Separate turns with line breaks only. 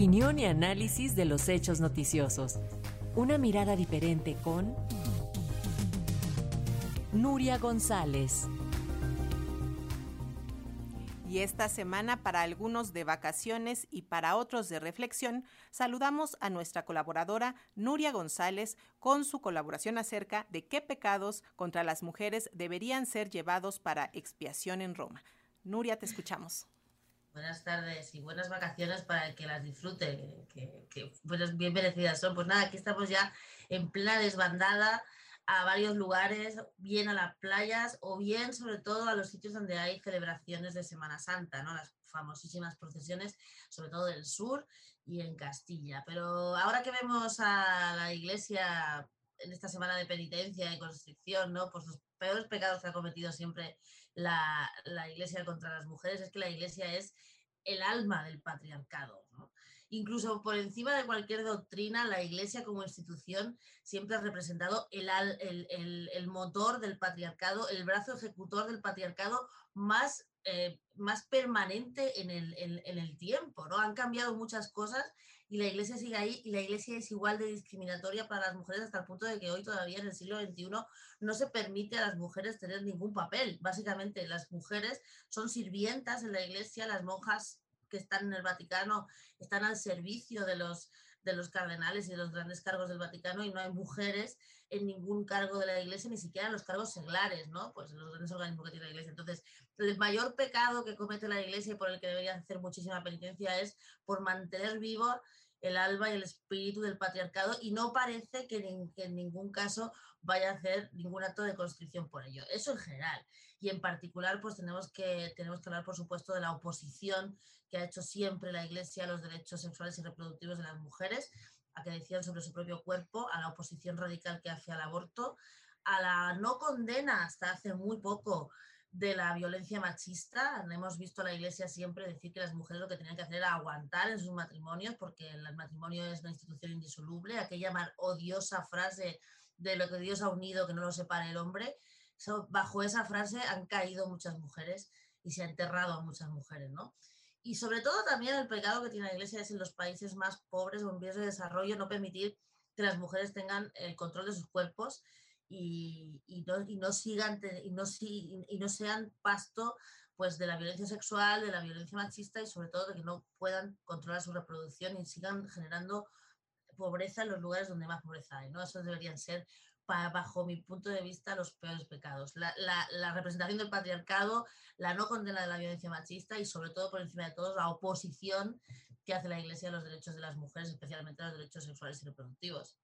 Opinión y análisis de los hechos noticiosos. Una mirada diferente con Nuria González.
Y esta semana, para algunos de vacaciones y para otros de reflexión, saludamos a nuestra colaboradora Nuria González con su colaboración acerca de qué pecados contra las mujeres deberían ser llevados para expiación en Roma. Nuria, te escuchamos.
Buenas tardes y buenas vacaciones para el que las disfrute, que, que bien merecidas son. Pues nada, aquí estamos ya en plena desbandada a varios lugares, bien a las playas o bien sobre todo a los sitios donde hay celebraciones de Semana Santa, ¿no? Las famosísimas procesiones, sobre todo del sur y en Castilla. Pero ahora que vemos a la iglesia en esta semana de penitencia y constricción, ¿no? Pues los peores pecados que ha cometido siempre la, iglesia contra las mujeres es que la iglesia es el alma del patriarcado. Incluso por encima de cualquier doctrina, la Iglesia como institución siempre ha representado el, motor del patriarcado, el brazo ejecutor del patriarcado más eh, permanente en el, en, el, tiempo, ¿no? Han cambiado muchas cosas y la iglesia sigue ahí y la iglesia es igual de discriminatoria para las mujeres hasta el punto de que hoy todavía en el siglo XXI no se permite a las mujeres tener ningún papel. Básicamente las mujeres son sirvientas en la iglesia, las monjas que están en el Vaticano están al servicio de los, de los cardenales y de los grandes cargos del Vaticano y no hay mujeres en ningún cargo de la iglesia, ni siquiera en los cargos seglares, ¿no? Pues en los grandes organismos que tiene la iglesia. Entonces, el mayor pecado que comete la iglesia y por el que debería hacer muchísima penitencia es por mantener vivo el alma y el espíritu del patriarcado y no parece que, en ningún caso vaya a hacer ningún acto de constricción por ello. Eso en general. Y en particular, pues tenemos que, tenemos que hablar, por supuesto, de la oposición que ha hecho siempre la Iglesia a los derechos sexuales y reproductivos de las mujeres, a que decían sobre su propio cuerpo, a la oposición radical que hace al aborto, a la no condena hasta hace muy poco de la violencia machista. Hemos visto a la Iglesia siempre decir que las mujeres lo que tenían que hacer era aguantar en sus matrimonios, porque el matrimonio es una institución indisoluble. Aquella odiosa frase de lo que Dios ha unido, que no lo separe el hombre. bajo esa frase han caído muchas mujeres y se ha enterrado a muchas mujeres, ¿no? Y sobre todo también el pecado que tiene la Iglesia es en los países más pobres o en vías de desarrollo no permitir que las mujeres tengan el control de sus cuerpos y, no, sigan y no, y no sean pasto pues de la violencia sexual, de la violencia machista y sobre todo de que no puedan controlar su reproducción y sigan generando pobreza en los lugares donde más pobreza hay. ¿no? Esos deberían ser, bajo mi punto de vista, los peores pecados. La, la, representación del patriarcado, la no condena de la violencia machista y sobre todo, por encima de todo, la oposición que hace la Iglesia a los derechos de las mujeres, especialmente a los derechos sexuales y reproductivos.